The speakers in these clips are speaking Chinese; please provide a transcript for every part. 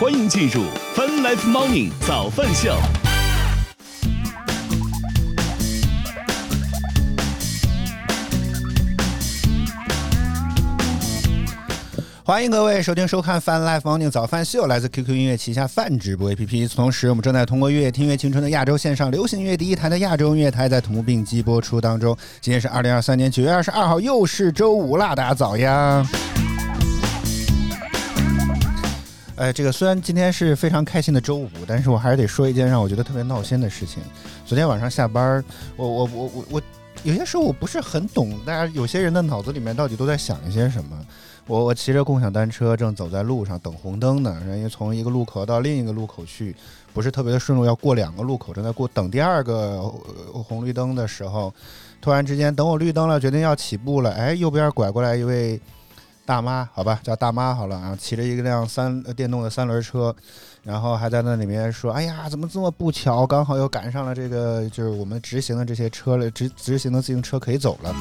欢迎进入 Fun Life Morning 早饭秀。欢迎各位收听收看 Fun Life Morning 早饭秀，来自 QQ 音乐旗下饭直播 APP。同时，我们正在通过乐听乐青春的亚洲线上流行音乐第一台的亚洲音乐台，在同步并机播出当中。今天是二零二三年九月二十二号，又是周五啦，大家早呀！哎，这个虽然今天是非常开心的周五，但是我还是得说一件让我觉得特别闹心的事情。昨天晚上下班，我我我我我，有些时候我不是很懂，大家有些人的脑子里面到底都在想一些什么。我我骑着共享单车，正走在路上等红灯呢。人家从一个路口到另一个路口去，不是特别的顺路，要过两个路口，正在过等第二个红绿灯的时候，突然之间等我绿灯了，决定要起步了。哎，右边拐过来一位大妈，好吧，叫大妈好了啊，骑着一辆三电动的三轮车，然后还在那里面说：“哎呀，怎么这么不巧，刚好又赶上了这个，就是我们直行的这些车了，直直行的自行车可以走了。”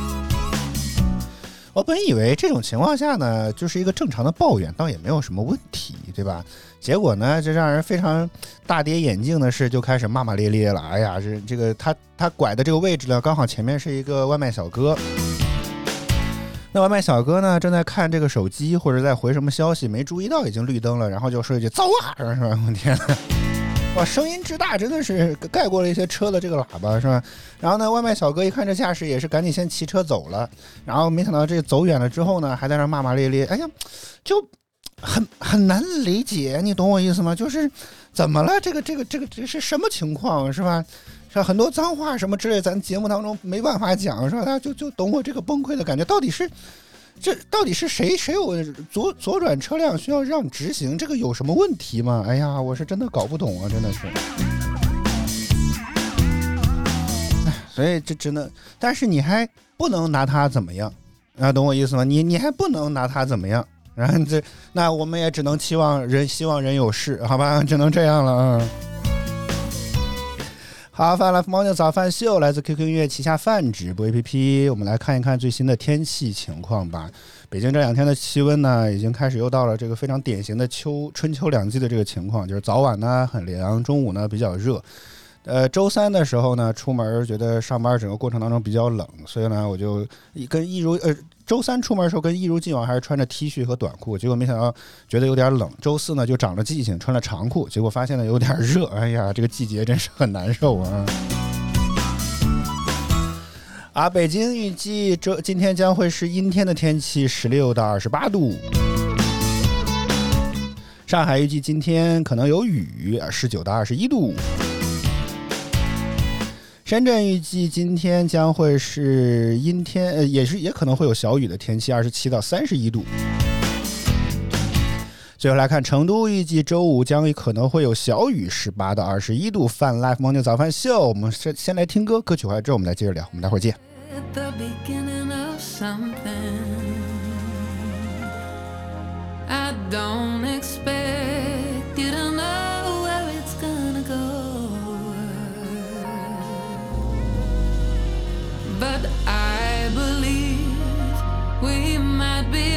我本以为这种情况下呢，就是一个正常的抱怨，倒也没有什么问题，对吧？结果呢，这让人非常大跌眼镜的是，就开始骂骂咧咧了。哎呀，这这个他他拐的这个位置呢，刚好前面是一个外卖小哥。那外卖小哥呢，正在看这个手机或者在回什么消息，没注意到已经绿灯了，然后就说一句“走啊”，是吧？我天！哇，声音之大，真的是盖过了一些车的这个喇叭，是吧？然后呢，外卖小哥一看这架势，也是赶紧先骑车走了。然后没想到这走远了之后呢，还在那骂骂咧咧。哎呀，就很很难理解，你懂我意思吗？就是怎么了？这个这个这个这是什么情况，是吧？是吧？很多脏话什么之类，咱节目当中没办法讲，是吧？大家就就懂我这个崩溃的感觉，到底是。这到底是谁？谁有左左转车辆需要让直行？这个有什么问题吗？哎呀，我是真的搞不懂啊，真的是。所以这只能，但是你还不能拿他怎么样啊？懂我意思吗？你你还不能拿他怎么样？然后这那我们也只能期望人，希望人有事，好吧？只能这样了啊。好，饭来福猫牛早饭秀来自 QQ 音乐旗下饭直播 APP，我们来看一看最新的天气情况吧。北京这两天的气温呢，已经开始又到了这个非常典型的秋春秋两季的这个情况，就是早晚呢很凉，中午呢比较热。呃，周三的时候呢，出门觉得上班整个过程当中比较冷，所以呢，我就跟一如呃，周三出门的时候跟一如既往还是穿着 T 恤和短裤，结果没想到觉得有点冷。周四呢就长了记性，穿了长裤，结果发现呢有点热。哎呀，这个季节真是很难受啊！啊，北京预计这今天将会是阴天的天气，十六到二十八度。上海预计今天可能有雨，十九到二十一度。深圳预计今天将会是阴天，呃，也是也可能会有小雨的天气，二十七到三十一度。最后来看成都，预计周五将可能会有小雨，十八到二十一度。Fun Life Morning 早饭秀，我们先先来听歌，歌曲回来之后我们再接着聊，我们待会儿见。But I believe we might be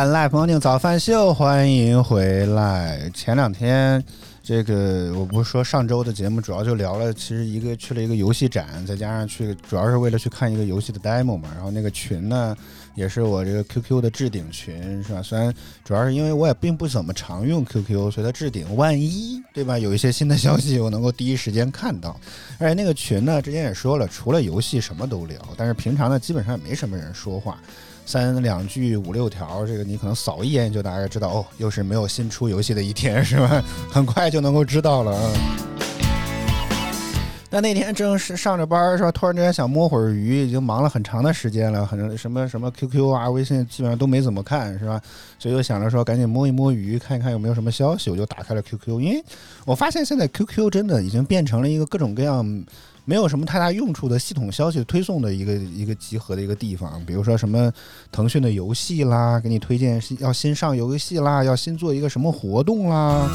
饭 live morning 早饭秀，欢迎回来。前两天，这个我不是说上周的节目主要就聊了，其实一个去了一个游戏展，再加上去主要是为了去看一个游戏的 demo 嘛。然后那个群呢，也是我这个 QQ 的置顶群，是吧？虽然主要是因为我也并不怎么常用 QQ，所以它置顶，万一对吧？有一些新的消息，我能够第一时间看到。而且那个群呢，之前也说了，除了游戏什么都聊，但是平常呢，基本上也没什么人说话。三两句五六条，这个你可能扫一眼就大概知道哦，又是没有新出游戏的一天，是吧？很快就能够知道了啊。那那天正是上着班是吧？突然之间想摸会儿鱼，已经忙了很长的时间了，很什么什么 QQ 啊、微信基本上都没怎么看，是吧？所以就想着说赶紧摸一摸鱼，看一看有没有什么消息，我就打开了 QQ，因为我发现现在 QQ 真的已经变成了一个各种各样。没有什么太大用处的系统消息推送的一个一个集合的一个地方，比如说什么腾讯的游戏啦，给你推荐要新上游戏啦，要新做一个什么活动啦，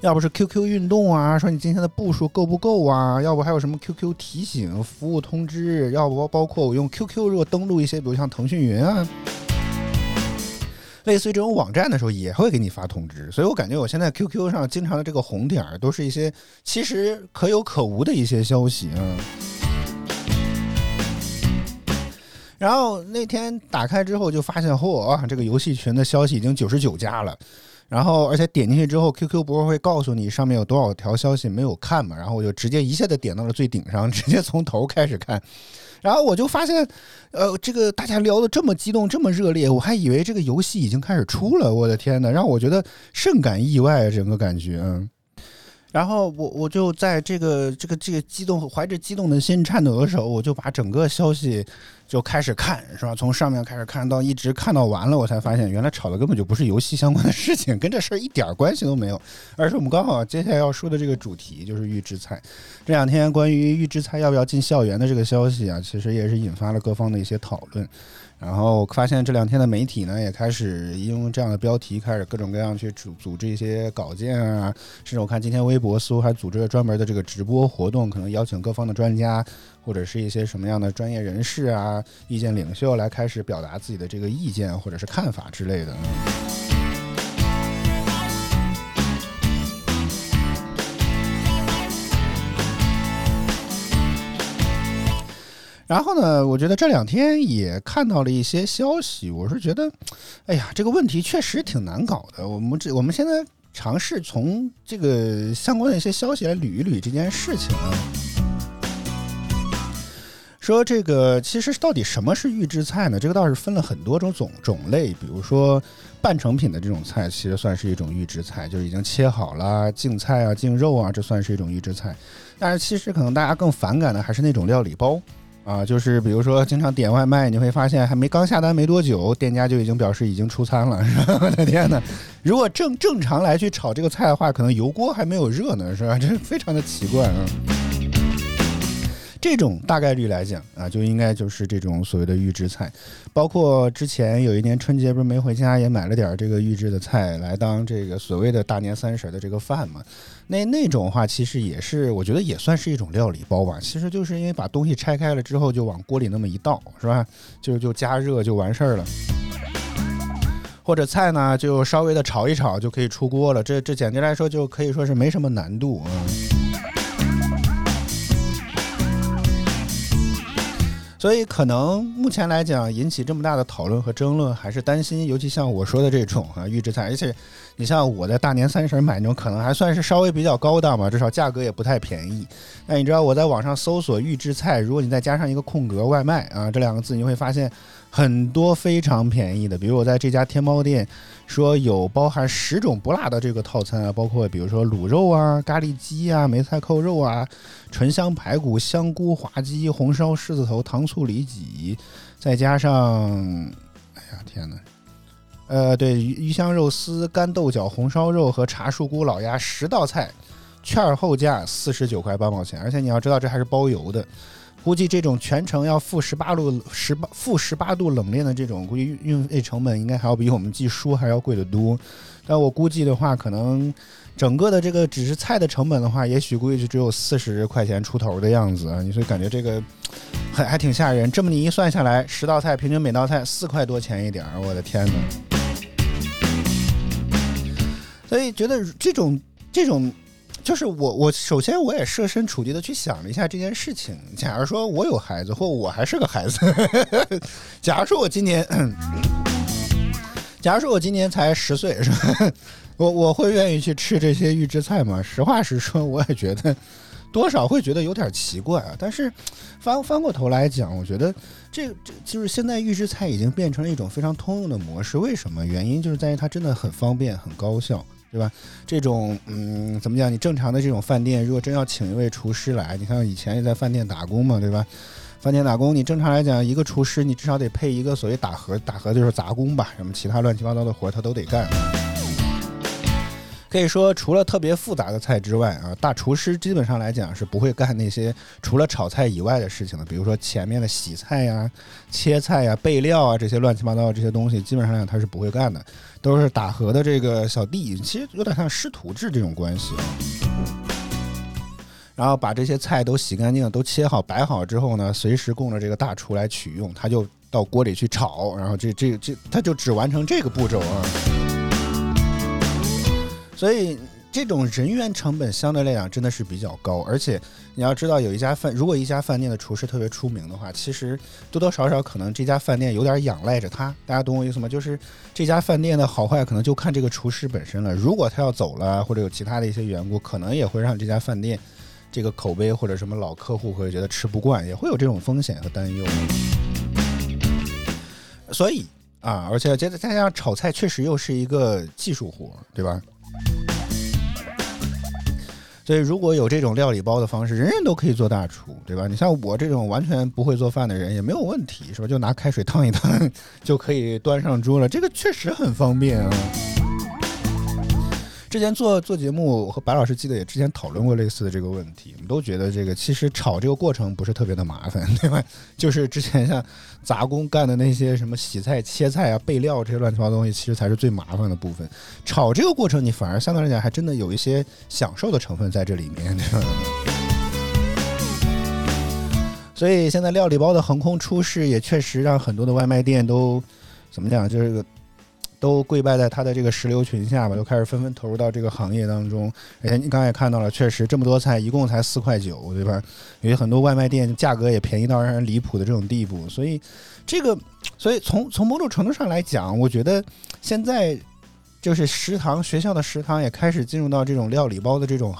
要不是 QQ 运动啊，说你今天的步数够不够啊，要不还有什么 QQ 提醒、服务通知，要不包括我用 QQ 如果登录一些，比如像腾讯云啊。类似于这种网站的时候，也会给你发通知，所以我感觉我现在 QQ 上经常的这个红点儿，都是一些其实可有可无的一些消息啊。然后那天打开之后，就发现嚯，这个游戏群的消息已经九十九加了。然后而且点进去之后，QQ 不是会告诉你上面有多少条消息没有看嘛？然后我就直接一下子点到了最顶上，直接从头开始看。然后我就发现，呃，这个大家聊的这么激动，这么热烈，我还以为这个游戏已经开始出了。我的天呐，让我觉得甚感意外，整个感觉。嗯。然后我我就在这个这个这个激动，怀着激动的心、颤抖的手，我就把整个消息就开始看，是吧？从上面开始看到一直看到完了，我才发现原来炒的根本就不是游戏相关的事情，跟这事儿一点关系都没有，而是我们刚好接下来要说的这个主题就是预制菜。这两天关于预制菜要不要进校园的这个消息啊，其实也是引发了各方的一些讨论。然后发现这两天的媒体呢，也开始用这样的标题开始各种各样去组组织一些稿件啊，甚至我看今天微博似乎还组织了专门的这个直播活动，可能邀请各方的专家或者是一些什么样的专业人士啊、意见领袖来开始表达自己的这个意见或者是看法之类的。然后呢，我觉得这两天也看到了一些消息，我是觉得，哎呀，这个问题确实挺难搞的。我们这我们现在尝试从这个相关的一些消息来捋一捋这件事情啊。说这个其实到底什么是预制菜呢？这个倒是分了很多种种种类，比如说半成品的这种菜，其实算是一种预制菜，就是已经切好了净菜啊、净肉啊，这算是一种预制菜。但是其实可能大家更反感的还是那种料理包。啊，就是比如说，经常点外卖，你会发现还没刚下单没多久，店家就已经表示已经出餐了，是吧？我的天哪！如果正正常来去炒这个菜的话，可能油锅还没有热呢，是吧？这非常的奇怪啊。这种大概率来讲啊，就应该就是这种所谓的预制菜，包括之前有一年春节不是没回家，也买了点这个预制的菜来当这个所谓的大年三十的这个饭嘛。那那种话其实也是，我觉得也算是一种料理包吧。其实就是因为把东西拆开了之后，就往锅里那么一倒，是吧？就就加热就完事儿了。或者菜呢，就稍微的炒一炒就可以出锅了。这这简单来说，就可以说是没什么难度啊。所以，可能目前来讲，引起这么大的讨论和争论，还是担心，尤其像我说的这种啊预制菜，而且你像我在大年三十买那种，可能还算是稍微比较高档吧，至少价格也不太便宜。那你知道我在网上搜索预制菜，如果你再加上一个空格外卖啊这两个字，你会发现。很多非常便宜的，比如我在这家天猫店说有包含十种不辣的这个套餐啊，包括比如说卤肉啊、咖喱鸡啊、梅菜扣肉啊、醇香排骨、香菇滑鸡、红烧狮子头、糖醋里脊，再加上，哎呀天哪，呃，对鱼鱼香肉丝、干豆角、红烧肉和茶树菇老鸭十道菜，券后价四十九块八毛钱，而且你要知道这还是包邮的。估计这种全程要负十八度十八负十八度冷链的这种，估计运费成本应该还要比我们寄书还要贵得多。但我估计的话，可能整个的这个只是菜的成本的话，也许估计就只有四十块钱出头的样子啊。你所以感觉这个还还挺吓人。这么你一算下来，十道菜平均每道菜四块多钱一点儿，我的天哪！所以觉得这种这种，就是我我首先我也设身处地的去想了一下这件事情。假如说我有孩子，或我还是个孩子，假如说我今年，假如说我今年才十岁，是吧？我我会愿意去吃这些预制菜吗？实话实说，我也觉得多少会觉得有点奇怪啊。但是翻翻过头来讲，我觉得这这就是现在预制菜已经变成了一种非常通用的模式。为什么？原因就是在于它真的很方便、很高效。对吧？这种嗯，怎么讲？你正常的这种饭店，如果真要请一位厨师来，你看以前也在饭店打工嘛，对吧？饭店打工，你正常来讲，一个厨师你至少得配一个所谓打盒，打盒就是杂工吧，什么其他乱七八糟的活他都得干。可以说，除了特别复杂的菜之外啊，大厨师基本上来讲是不会干那些除了炒菜以外的事情的。比如说前面的洗菜呀、切菜呀、备料啊这些乱七八糟的这些东西，基本上来讲他是不会干的，都是打盒的这个小弟，其实有点像师徒制这种关系。然后把这些菜都洗干净、都切好、摆好之后呢，随时供着这个大厨来取用，他就到锅里去炒，然后这这这他就只完成这个步骤啊。所以这种人员成本相对来讲真的是比较高，而且你要知道，有一家饭，如果一家饭店的厨师特别出名的话，其实多多少少可能这家饭店有点仰赖着他。大家懂我意思吗？就是这家饭店的好坏可能就看这个厨师本身了。如果他要走了，或者有其他的一些缘故，可能也会让这家饭店这个口碑或者什么老客户会觉得吃不惯，也会有这种风险和担忧。所以啊，而且再再加上炒菜确实又是一个技术活，对吧？所以，如果有这种料理包的方式，人人都可以做大厨，对吧？你像我这种完全不会做饭的人也没有问题，是吧？就拿开水烫一烫 就可以端上桌了，这个确实很方便啊。之前做做节目，我和白老师记得也之前讨论过类似的这个问题，我们都觉得这个其实炒这个过程不是特别的麻烦，对吧？就是之前像杂工干的那些什么洗菜、切菜啊、备料这些乱七八糟东西，其实才是最麻烦的部分。炒这个过程，你反而相对来讲还真的有一些享受的成分在这里面，所以现在料理包的横空出世，也确实让很多的外卖店都怎么讲，就是都跪拜在他的这个石榴裙下吧，都开始纷纷投入到这个行业当中。而且你刚才也看到了，确实这么多菜一共才四块九，对吧？有很多外卖店价格也便宜到让人离谱的这种地步。所以这个，所以从从某种程度上来讲，我觉得现在就是食堂学校的食堂也开始进入到这种料理包的这种。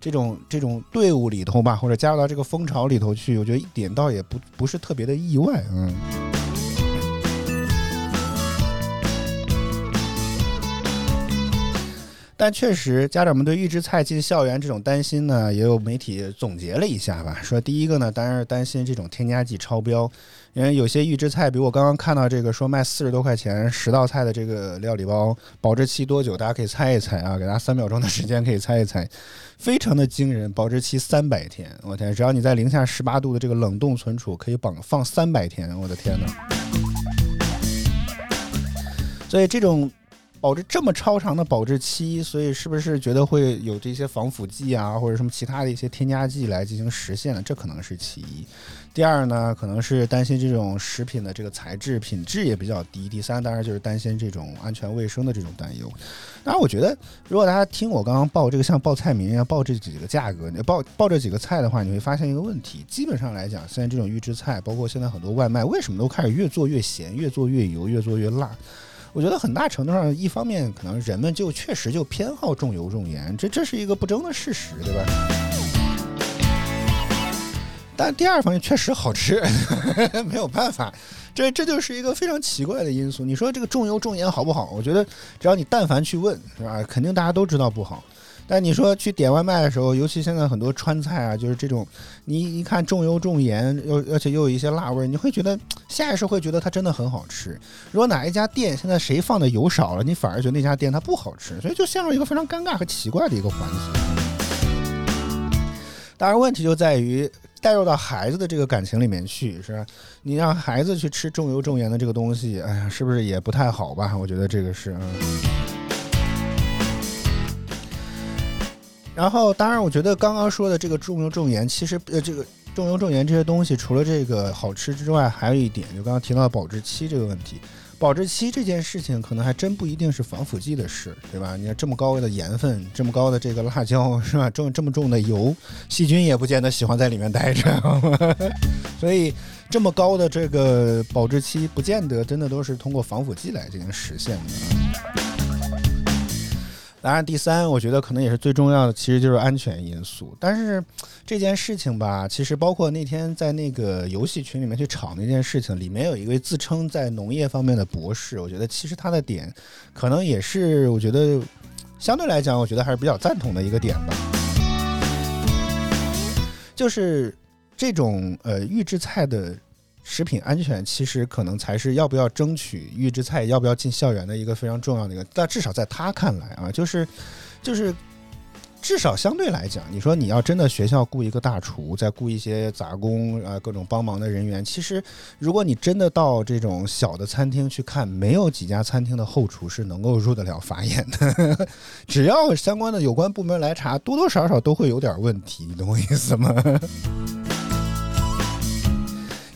这种这种队伍里头吧，或者加入到这个风潮里头去，我觉得一点倒也不不是特别的意外，嗯。但确实，家长们对预制菜进校园这种担心呢，也有媒体总结了一下吧。说第一个呢，当然是担心这种添加剂超标，因为有些预制菜，比如我刚刚看到这个说卖四十多块钱十道菜的这个料理包，保质期多久？大家可以猜一猜啊，给大家三秒钟的时间可以猜一猜，非常的惊人，保质期三百天，我天！只要你在零下十八度的这个冷冻存储，可以绑放三百天，我的天呐！所以这种。保质这么超长的保质期，所以是不是觉得会有这些防腐剂啊，或者什么其他的一些添加剂来进行实现呢？这可能是其一。第二呢，可能是担心这种食品的这个材质品质也比较低。第三，当然就是担心这种安全卫生的这种担忧。当然，我觉得如果大家听我刚刚报这个像报菜名一样报这几个价格，你报报这几个菜的话，你会发现一个问题：基本上来讲，现在这种预制菜，包括现在很多外卖，为什么都开始越做越咸，越做越油，越做越辣？我觉得很大程度上，一方面可能人们就确实就偏好重油重盐，这这是一个不争的事实，对吧？但第二方面确实好吃，没有办法，这这就是一个非常奇怪的因素。你说这个重油重盐好不好？我觉得只要你但凡去问，是吧？肯定大家都知道不好。但你说去点外卖的时候，尤其现在很多川菜啊，就是这种，你一看重油重盐，又而且又有一些辣味，你会觉得下意识会觉得它真的很好吃。如果哪一家店现在谁放的油少了，你反而觉得那家店它不好吃，所以就陷入一个非常尴尬和奇怪的一个环节。当然，问题就在于带入到孩子的这个感情里面去，是吧？你让孩子去吃重油重盐的这个东西，哎呀，是不是也不太好吧？我觉得这个是，嗯。然后，当然，我觉得刚刚说的这个重油重盐，其实呃，这个重油重盐这些东西，除了这个好吃之外，还有一点，就刚刚提到保质期这个问题。保质期这件事情，可能还真不一定是防腐剂的事，对吧？你看这么高的盐分，这么高的这个辣椒，是吧？重这么重的油，细菌也不见得喜欢在里面待着，所以这么高的这个保质期，不见得真的都是通过防腐剂来进行实现的。当然，第三，我觉得可能也是最重要的，其实就是安全因素。但是这件事情吧，其实包括那天在那个游戏群里面去吵那件事情，里面有一位自称在农业方面的博士，我觉得其实他的点，可能也是我觉得相对来讲，我觉得还是比较赞同的一个点吧。就是这种呃预制菜的。食品安全其实可能才是要不要争取预制菜要不要进校园的一个非常重要的一个，但至少在他看来啊，就是就是至少相对来讲，你说你要真的学校雇一个大厨，再雇一些杂工啊，各种帮忙的人员，其实如果你真的到这种小的餐厅去看，没有几家餐厅的后厨是能够入得了法眼的，只要相关的有关部门来查，多多少少都会有点问题，你懂我意思吗？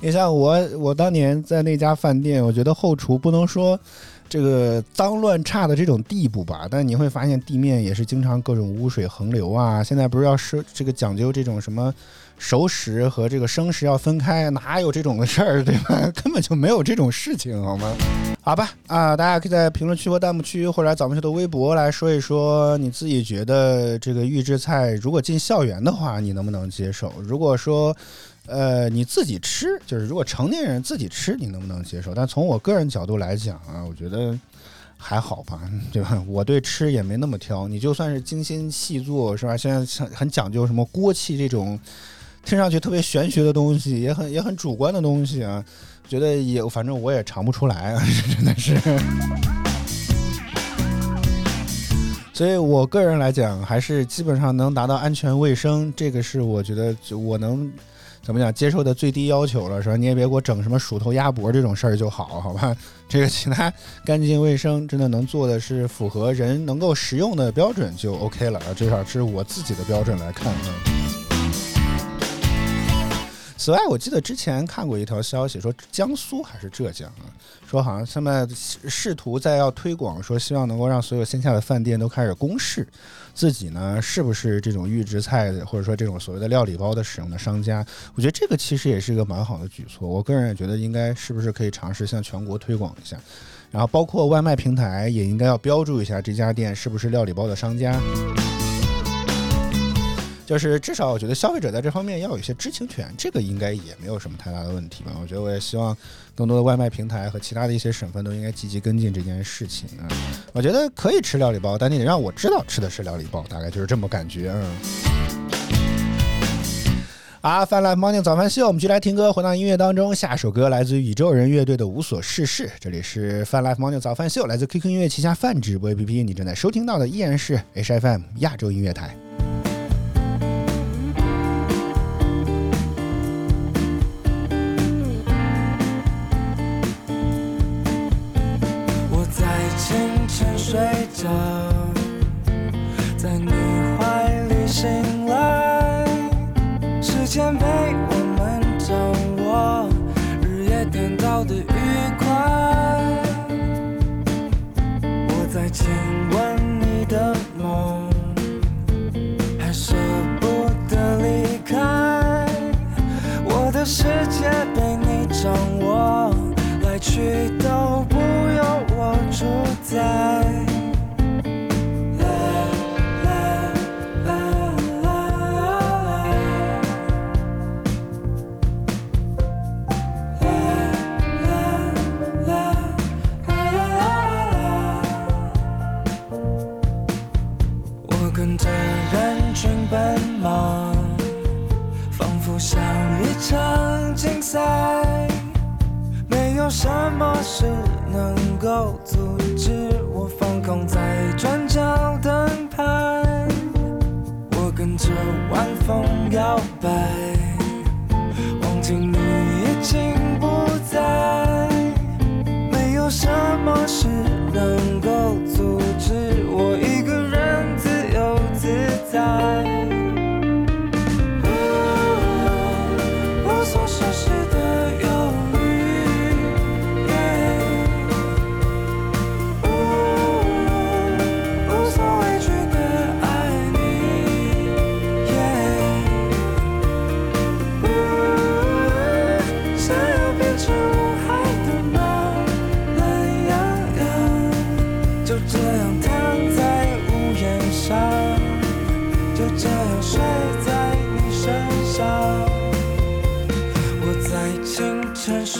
你像我，我当年在那家饭店，我觉得后厨不能说这个脏乱差的这种地步吧，但你会发现地面也是经常各种污水横流啊。现在不是要设这个讲究这种什么熟食和这个生食要分开，哪有这种的事儿，对吧？根本就没有这种事情，好吗？好吧，啊，大家可以在评论区或弹幕区，或者咱们秀的微博来说一说，你自己觉得这个预制菜如果进校园的话，你能不能接受？如果说。呃，你自己吃，就是如果成年人自己吃，你能不能接受？但从我个人角度来讲啊，我觉得还好吧，对吧？我对吃也没那么挑。你就算是精心细做，是吧？现在很讲究什么锅气这种，听上去特别玄学的东西，也很也很主观的东西啊，觉得也反正我也尝不出来啊，真的是。所以我个人来讲，还是基本上能达到安全卫生，这个是我觉得我能。怎么讲？接受的最低要求了，是吧？你也别给我整什么鼠头鸭脖这种事儿就好，好吧？这个其他干净卫生，真的能做的是符合人能够食用的标准就 OK 了啊，至少是我自己的标准来看啊。此外，我记得之前看过一条消息，说江苏还是浙江啊，说好像他们试图在要推广，说希望能够让所有线下的饭店都开始公示自己呢是不是这种预制菜的，或者说这种所谓的料理包的使用的商家。我觉得这个其实也是一个蛮好的举措，我个人也觉得应该是不是可以尝试向全国推广一下，然后包括外卖平台也应该要标注一下这家店是不是料理包的商家。就是至少我觉得消费者在这方面要有一些知情权，这个应该也没有什么太大的问题吧。我觉得我也希望更多的外卖平台和其他的一些省份都应该积极跟进这件事情啊。我觉得可以吃料理包，但你得让我知道吃的是料理包，大概就是这么感觉。嗯。啊，泛滥 morning 早饭秀，我们继续来听歌，回到音乐当中。下首歌来自于宇宙人乐队的《无所事事》，这里是泛滥 morning 早饭秀，来自 QQ 音乐旗下泛直播 APP，你正在收听到的依然是 HFM 亚洲音乐台。睡着。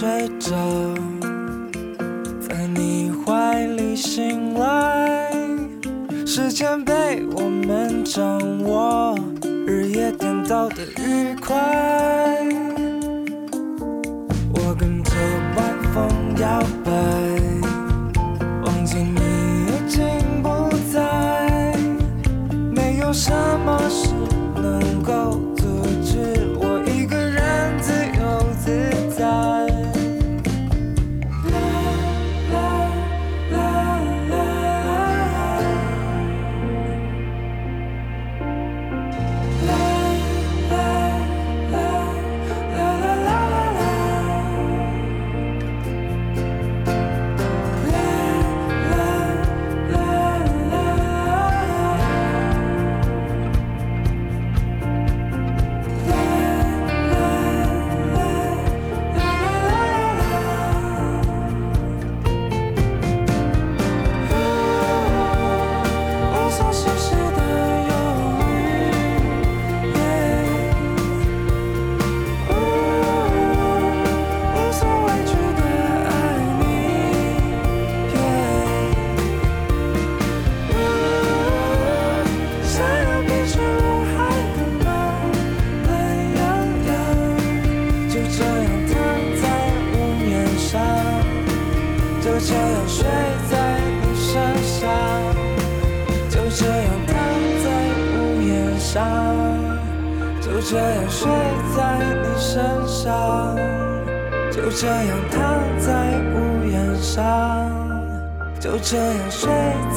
睡着，在你怀里醒来，时间被我们掌握，日夜颠倒的愉快。这样睡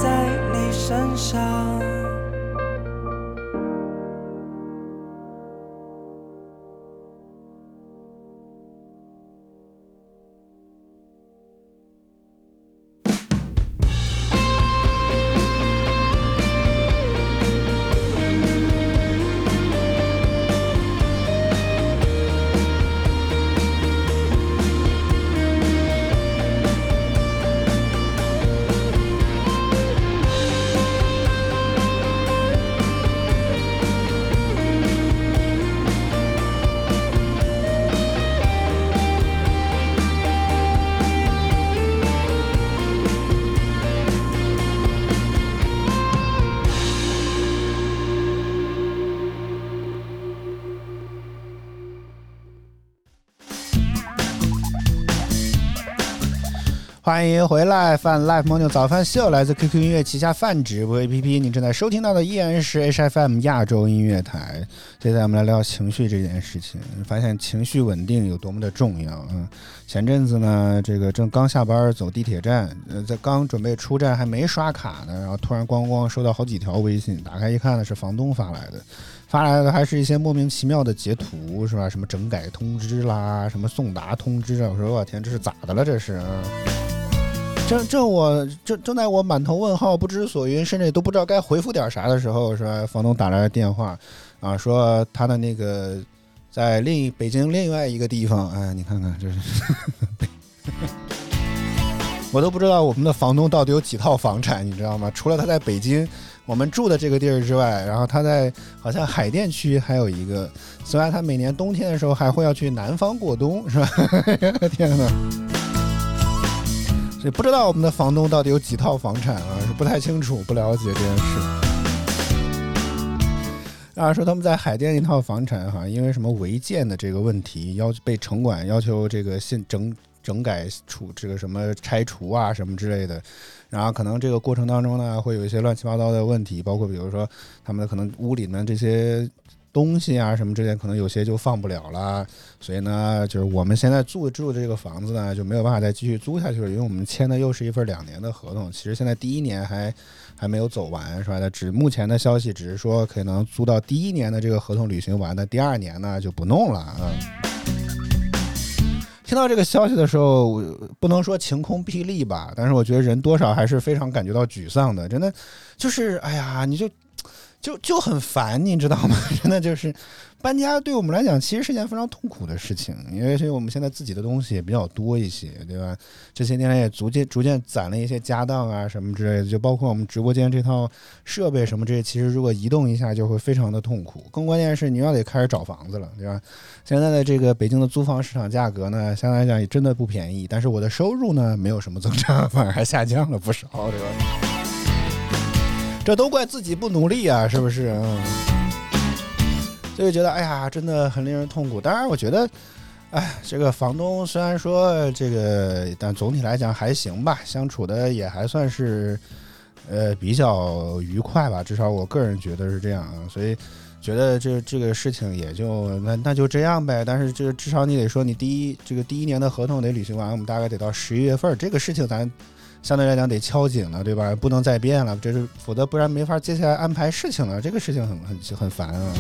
在你身上。欢迎回来，饭 Live Morning 早饭秀来自 QQ 音乐旗下饭直播 APP，你正在收听到的依然是 HFM 亚洲音乐台。接下来我们来聊情绪这件事情，发现情绪稳定有多么的重要。嗯，前阵子呢，这个正刚下班走地铁站，呃，在刚准备出站还没刷卡呢，然后突然咣咣收到好几条微信，打开一看呢是房东发来的。发来的还是一些莫名其妙的截图，是吧？什么整改通知啦，什么送达通知啊！我说我天，这是咋的了？这是。正正我正正在我满头问号、不知所云，甚至都不知道该回复点啥的时候，是吧？房东打来了电话，啊，说他的那个在另一北京另外一个地方，哎，你看看这是，我都不知道我们的房东到底有几套房产，你知道吗？除了他在北京我们住的这个地儿之外，然后他在好像海淀区还有一个，虽然他每年冬天的时候还会要去南方过冬，是吧？天哪！所以不知道我们的房东到底有几套房产啊，是不太清楚，不了解这件事。啊，说他们在海淀一套房产哈，因为什么违建的这个问题，要被城管要求这个现整整改处这个什么拆除啊什么之类的，然后可能这个过程当中呢，会有一些乱七八糟的问题，包括比如说他们的可能屋里面这些东西啊什么之类，可能有些就放不了了，所以呢，就是我们现在住住的这个房子呢，就没有办法再继续租下去了，因为我们签的又是一份两年的合同，其实现在第一年还还没有走完，是吧？那只目前的消息只是说可能租到第一年的这个合同履行完的，第二年呢就不弄了啊。听到这个消息的时候，不能说晴空霹雳吧，但是我觉得人多少还是非常感觉到沮丧的。真的，就是哎呀，你就就就很烦，你知道吗？真的就是搬家对我们来讲其实是件非常痛苦的事情，因为是我们现在自己的东西也比较多一些，对吧？这些年来也逐渐逐渐攒了一些家当啊什么之类的，就包括我们直播间这套设备什么这些，其实如果移动一下就会非常的痛苦。更关键是你要得开始找房子了，对吧？现在的这个北京的租房市场价格呢，相对来讲也真的不便宜，但是我的收入呢没有什么增长，反而还下降了不少，对吧？这都怪自己不努力啊，是不是？嗯，所以觉得哎呀，真的很令人痛苦。当然，我觉得，哎，这个房东虽然说这个，但总体来讲还行吧，相处的也还算是，呃，比较愉快吧。至少我个人觉得是这样啊。所以觉得这这个事情也就那那就这样呗。但是这至少你得说，你第一这个第一年的合同得履行完，我们大概得到十一月份，这个事情咱。相对来讲得敲紧了，对吧？不能再变了，这是否则不然没法接下来安排事情了。这个事情很很很烦啊。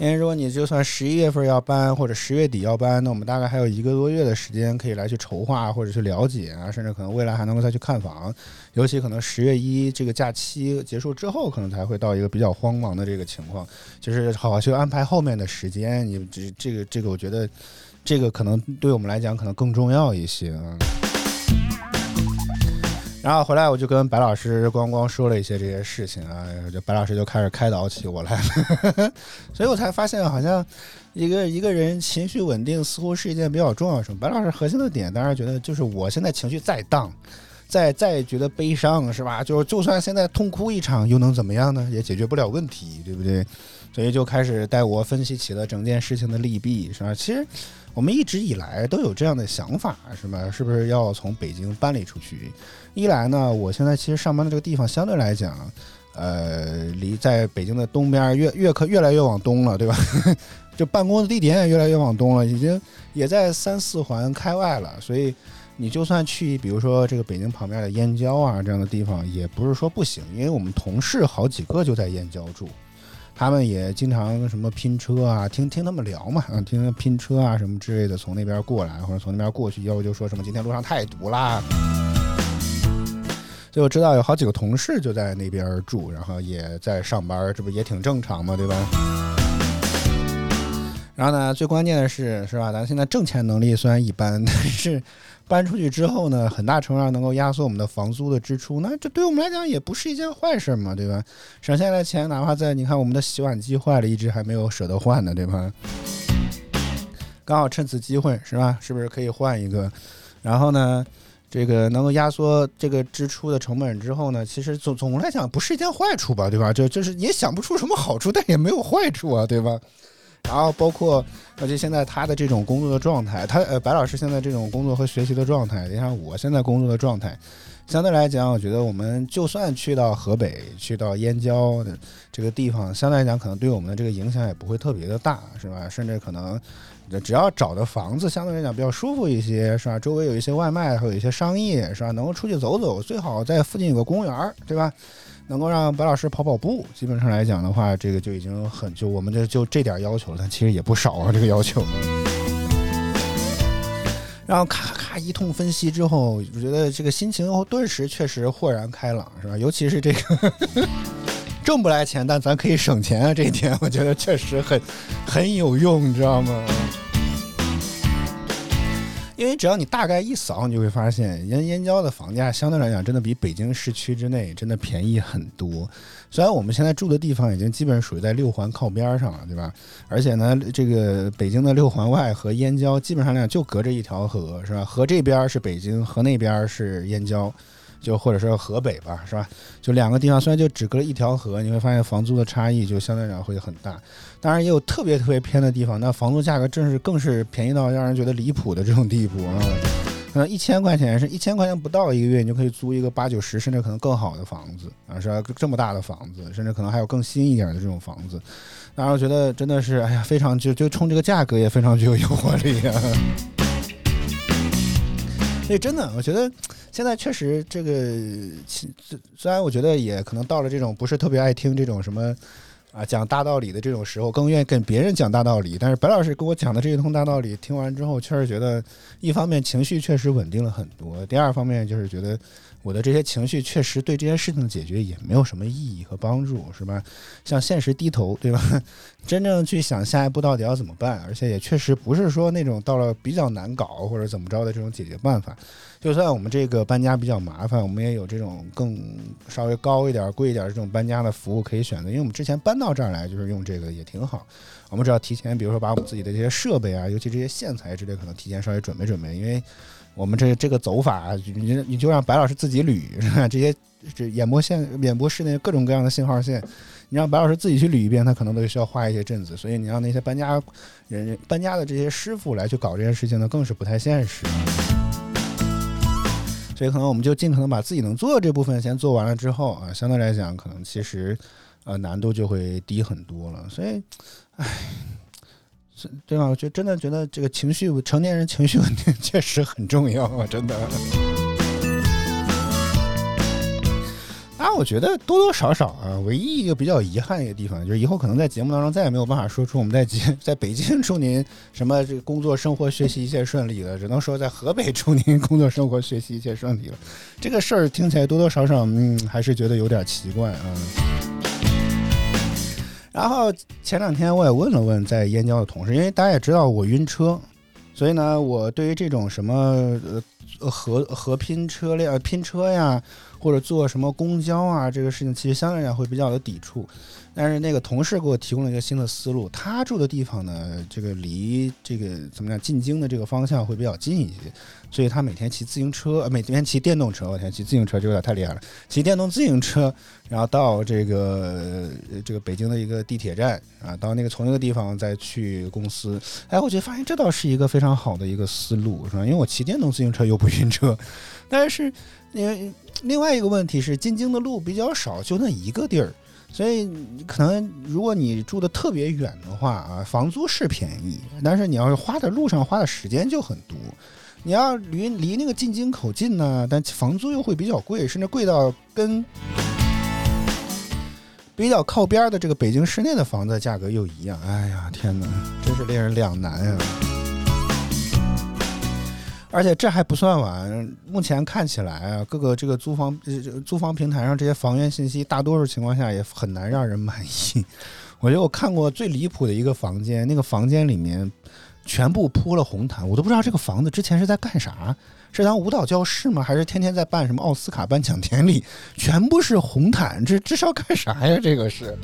因为如果你就算十一月份要搬或者十月底要搬，那我们大概还有一个多月的时间可以来去筹划或者去了解啊，甚至可能未来还能够再去看房。尤其可能十月一这个假期结束之后，可能才会到一个比较慌忙的这个情况，就是好好去安排后面的时间。你这这个这个，我觉得这个可能对我们来讲可能更重要一些啊。然后回来我就跟白老师光光说了一些这些事情啊，就白老师就开始开导起我来了，所以我才发现好像一个一个人情绪稳定似乎是一件比较重要的事。白老师核心的点当然觉得就是我现在情绪再荡，再再觉得悲伤是吧？就就算现在痛哭一场又能怎么样呢？也解决不了问题，对不对？所以就开始带我分析起了整件事情的利弊，是吧？其实。我们一直以来都有这样的想法，是吗？是不是要从北京搬离出去？一来呢，我现在其实上班的这个地方相对来讲，呃，离在北京的东边越越可越来越往东了，对吧？就办公的地点也越来越往东了，已经也在三四环开外了。所以你就算去，比如说这个北京旁边的燕郊啊这样的地方，也不是说不行，因为我们同事好几个就在燕郊住。他们也经常什么拼车啊，听听他们聊嘛，嗯，听拼车啊什么之类的，从那边过来或者从那边过去，要不就说什么今天路上太堵啦。所以我知道有好几个同事就在那边住，然后也在上班，这不也挺正常嘛，对吧？然后呢，最关键的是，是吧？咱现在挣钱能力虽然一般，但是。搬出去之后呢，很大程度上能够压缩我们的房租的支出，那这对我们来讲也不是一件坏事嘛，对吧？省下来钱，哪怕在你看我们的洗碗机坏了，一直还没有舍得换呢，对吧？刚好趁此机会，是吧？是不是可以换一个？然后呢，这个能够压缩这个支出的成本之后呢，其实总总来讲不是一件坏处吧，对吧？就就是也想不出什么好处，但也没有坏处啊，对吧？然后包括，而且现在他的这种工作的状态，他呃白老师现在这种工作和学习的状态，你像我现在工作的状态，相对来讲，我觉得我们就算去到河北，去到燕郊的这个地方，相对来讲，可能对我们的这个影响也不会特别的大，是吧？甚至可能只要找的房子相对来讲比较舒服一些，是吧？周围有一些外卖，还有一些商业，是吧？能够出去走走，最好在附近有个公园，对吧？能够让白老师跑跑步，基本上来讲的话，这个就已经很就我们这就这点要求了，但其实也不少啊，这个要求。然后咔咔一通分析之后，我觉得这个心情顿时确实豁然开朗，是吧？尤其是这个 挣不来钱，但咱可以省钱啊，这一点我觉得确实很很有用，你知道吗？因为只要你大概一扫，你就会发现燕燕郊的房价相对来讲，真的比北京市区之内真的便宜很多。虽然我们现在住的地方已经基本属于在六环靠边上了，对吧？而且呢，这个北京的六环外和燕郊基本上来讲就隔着一条河，是吧？河这边是北京，河那边是燕郊。就或者说河北吧，是吧？就两个地方，虽然就只隔了一条河，你会发现房租的差异就相对来讲会很大。当然也有特别特别偏的地方，那房租价格正是更是便宜到让人觉得离谱的这种地步啊！可能一千块钱是一千块钱不到一个月，你就可以租一个八九十甚至可能更好的房子啊，是吧？这么大的房子，甚至可能还有更新一点的这种房子。当然，我觉得真的是，哎呀，非常就就冲这个价格也非常具有诱惑力啊！所以真的，我觉得。现在确实，这个虽然我觉得也可能到了这种不是特别爱听这种什么啊讲大道理的这种时候，更愿意跟别人讲大道理。但是白老师给我讲的这一通大道理，听完之后确实觉得，一方面情绪确实稳定了很多，第二方面就是觉得我的这些情绪确实对这件事情的解决也没有什么意义和帮助，是吧？向现实低头，对吧？真正去想下一步到底要怎么办，而且也确实不是说那种到了比较难搞或者怎么着的这种解决办法。就算我们这个搬家比较麻烦，我们也有这种更稍微高一点、贵一点这种搬家的服务可以选择。因为我们之前搬到这儿来就是用这个，也挺好。我们只要提前，比如说把我们自己的这些设备啊，尤其这些线材之类，可能提前稍微准备准备，因为我们这这个走法，你你就让白老师自己捋，这些这演播线、演播室内各种各样的信号线，你让白老师自己去捋一遍，他可能都需要花一些阵子。所以你让那些搬家人、搬家的这些师傅来去搞这件事情呢，更是不太现实。所以可能我们就尽可能把自己能做的这部分先做完了之后啊，相对来讲，可能其实呃难度就会低很多了。所以，唉。对吧？我就真的觉得这个情绪，成年人情绪稳定确实很重要啊！真的。当然，我觉得多多少少啊，唯一一个比较遗憾的一个地方，就是以后可能在节目当中再也没有办法说出我们在北在北京祝您什么这个工作、生活、学习一切顺利了，只能说在河北祝您工作、生活、学习一切顺利了。这个事儿听起来多多少少，嗯，还是觉得有点奇怪啊。然后前两天我也问了问在燕郊的同事，因为大家也知道我晕车，所以呢，我对于这种什么呃合合拼车辆拼车呀，或者坐什么公交啊，这个事情其实相对来讲会比较的抵触。但是那个同事给我提供了一个新的思路，他住的地方呢，这个离这个怎么讲进京的这个方向会比较近一些。所以他每天骑自行车，每天骑电动车。我天，骑自行车就有点太厉害了。骑电动自行车，然后到这个这个北京的一个地铁站啊，到那个从那个地方再去公司。哎，我就发现这倒是一个非常好的一个思路，是吧？因为我骑电动自行车又不晕车，但是因为另外一个问题是进京的路比较少，就那一个地儿，所以可能如果你住的特别远的话啊，房租是便宜，但是你要是花在路上花的时间就很多。你要离离那个进京口近呢，但房租又会比较贵，甚至贵到跟比较靠边的这个北京市内的房子价格又一样。哎呀，天哪，真是令人两难啊！而且这还不算完，目前看起来啊，各个这个租房租房平台上这些房源信息，大多数情况下也很难让人满意。我觉得我看过最离谱的一个房间，那个房间里面。全部铺了红毯，我都不知道这个房子之前是在干啥，是当舞蹈教室吗？还是天天在办什么奥斯卡颁奖典礼？全部是红毯，这这是要干啥呀？这个是。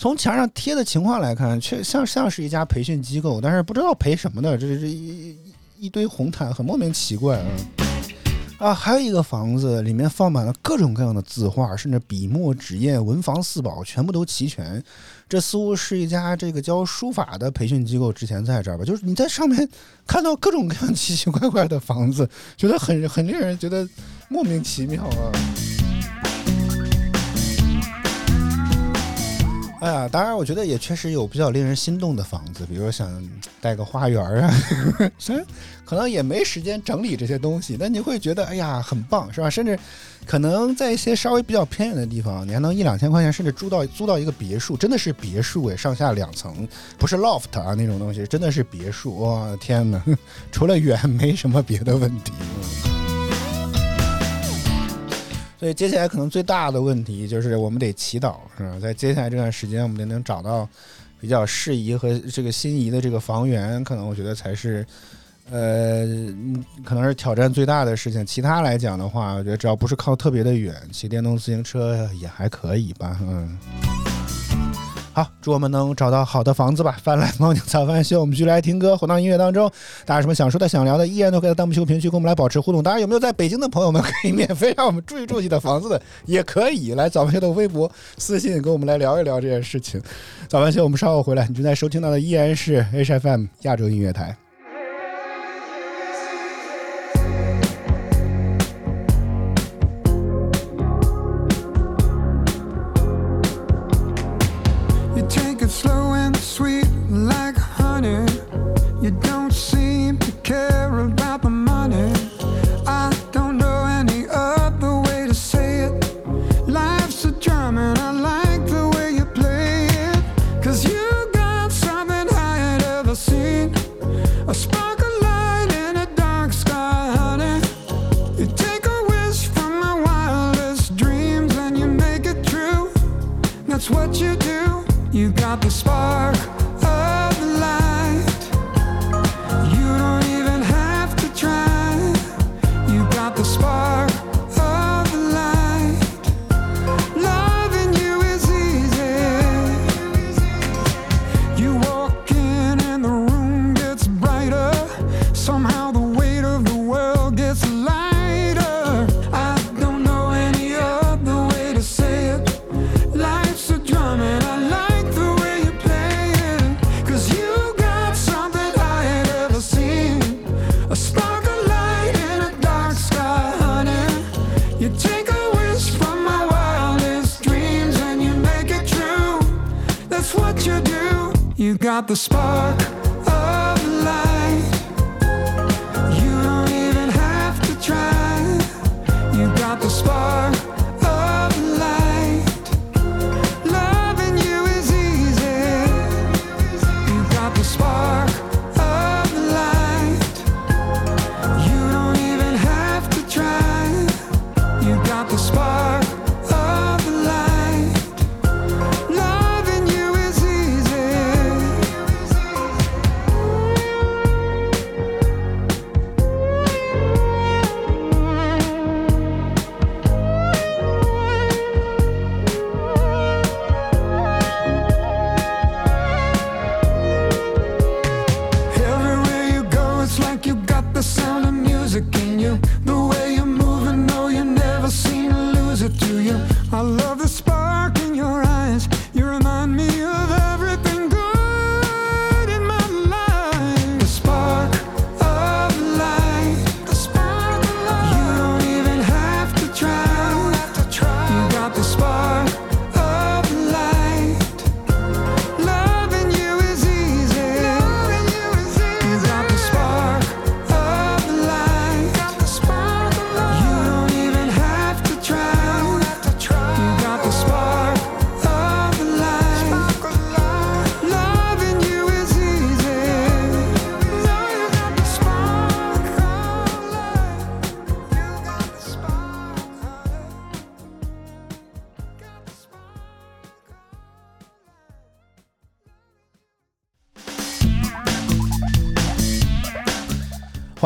从墙上贴的情况来看，却像像是一家培训机构，但是不知道培什么的，这这一一堆红毯，很莫名其怪啊。啊，还有一个房子，里面放满了各种各样的字画，甚至笔墨纸砚、文房四宝，全部都齐全。这似乎是一家这个教书法的培训机构，之前在这儿吧？就是你在上面看到各种各样奇奇怪怪的房子，觉得很很令人觉得莫名其妙啊。哎呀，当然，我觉得也确实有比较令人心动的房子，比如想带个花园啊，虽然可能也没时间整理这些东西，但你会觉得哎呀很棒，是吧？甚至可能在一些稍微比较偏远的地方，你还能一两千块钱，甚至租到租到一个别墅，真的是别墅哎，上下两层，不是 loft 啊那种东西，真的是别墅，哇天哪，除了远没什么别的问题。嗯所以接下来可能最大的问题就是我们得祈祷，是吧？在接下来这段时间，我们得能找到比较适宜和这个心仪的这个房源，可能我觉得才是，呃，可能是挑战最大的事情。其他来讲的话，我觉得只要不是靠特别的远，骑电动自行车也还可以吧，嗯。好，祝我们能找到好的房子吧。翻来猫宁早饭秀，我们继续来听歌，回到音乐当中。大家有什么想说的、想聊的，依然都可以在弹幕区、评论区跟我们来保持互动。大家有没有在北京的朋友们，可以免费让我们住一住你的房子的，也可以来早饭秀的微博私信跟我们来聊一聊这件事情。早饭秀，我们稍后回来。你正在收听到的依然是 HFM 亚洲音乐台。the spot.